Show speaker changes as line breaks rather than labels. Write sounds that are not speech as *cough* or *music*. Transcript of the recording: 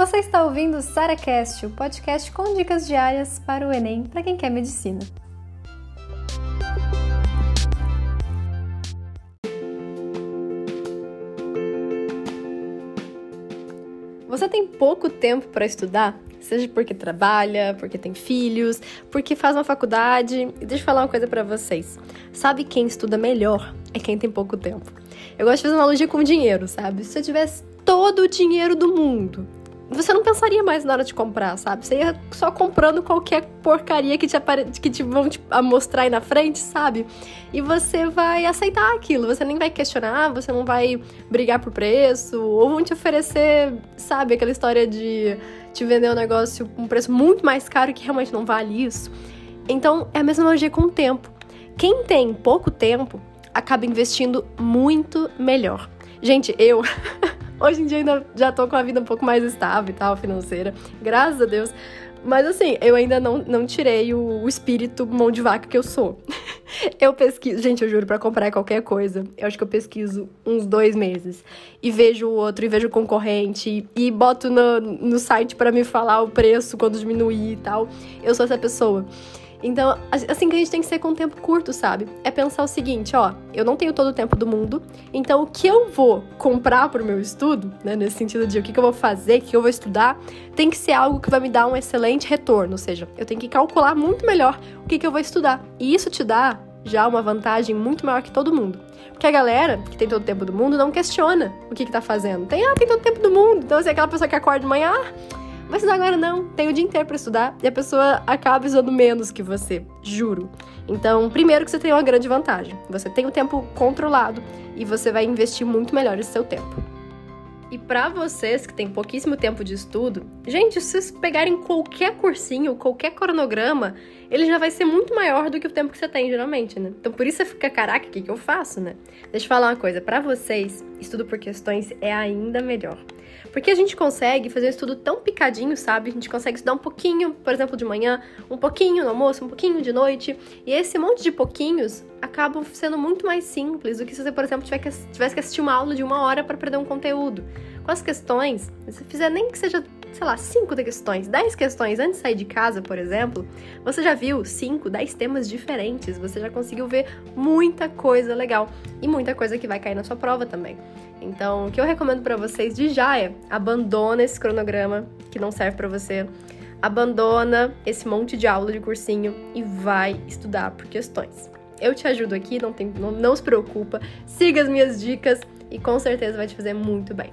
Você está ouvindo o SaraCast, o podcast com dicas diárias para o Enem para quem quer medicina. Você tem pouco tempo para estudar? Seja porque trabalha, porque tem filhos, porque faz uma faculdade. E deixa eu falar uma coisa para vocês. Sabe quem estuda melhor? É quem tem pouco tempo. Eu gosto de fazer uma analogia com dinheiro, sabe? Se eu tivesse todo o dinheiro do mundo, você não pensaria mais na hora de comprar, sabe? Você ia só comprando qualquer porcaria que te, apare... que te vão te mostrar aí na frente, sabe? E você vai aceitar aquilo, você nem vai questionar, você não vai brigar por preço, ou vão te oferecer, sabe, aquela história de te vender um negócio com um preço muito mais caro que realmente não vale isso. Então, é a mesma analogia com o tempo. Quem tem pouco tempo acaba investindo muito melhor. Gente, eu *laughs* Hoje em dia ainda já tô com a vida um pouco mais estável e tal, financeira, graças a Deus. Mas assim, eu ainda não, não tirei o, o espírito mão de vaca que eu sou. *laughs* eu pesquiso, gente, eu juro, para comprar qualquer coisa, eu acho que eu pesquiso uns dois meses. E vejo o outro, e vejo o concorrente, e, e boto no, no site para me falar o preço quando diminuir e tal. Eu sou essa pessoa. Então, assim que a gente tem que ser com um tempo curto, sabe? É pensar o seguinte, ó, eu não tenho todo o tempo do mundo, então o que eu vou comprar pro meu estudo, né, nesse sentido de o que, que eu vou fazer, o que eu vou estudar, tem que ser algo que vai me dar um excelente retorno, ou seja, eu tenho que calcular muito melhor o que, que eu vou estudar. E isso te dá já uma vantagem muito maior que todo mundo. Porque a galera que tem todo o tempo do mundo não questiona o que, que tá fazendo. Tem, ah, tem todo o tempo do mundo. Então, assim, aquela pessoa que acorda de manhã, ah, Vai estudar agora não, tem o dia inteiro para estudar e a pessoa acaba estudando menos que você, juro. Então, primeiro que você tem uma grande vantagem. Você tem o tempo controlado e você vai investir muito melhor esse seu tempo. E para vocês que têm pouquíssimo tempo de estudo, gente, se vocês pegarem qualquer cursinho, qualquer cronograma, ele já vai ser muito maior do que o tempo que você tem geralmente, né? Então por isso você fica, caraca, o que, que eu faço, né? Deixa eu falar uma coisa, para vocês, estudo por questões é ainda melhor. Porque a gente consegue fazer um estudo tão picadinho, sabe? A gente consegue estudar um pouquinho, por exemplo, de manhã, um pouquinho no almoço, um pouquinho de noite. E esse monte de pouquinhos acabam sendo muito mais simples do que se você, por exemplo, tivesse que assistir uma aula de uma hora para aprender um conteúdo. Com as questões, se você fizer nem que seja sei lá, 5 questões, 10 questões antes de sair de casa, por exemplo, você já viu 5, 10 temas diferentes, você já conseguiu ver muita coisa legal e muita coisa que vai cair na sua prova também. Então, o que eu recomendo para vocês de já é abandona esse cronograma que não serve para você. Abandona esse monte de aula de cursinho e vai estudar por questões. Eu te ajudo aqui, não, tem, não, não se preocupa. Siga as minhas dicas e com certeza vai te fazer muito bem.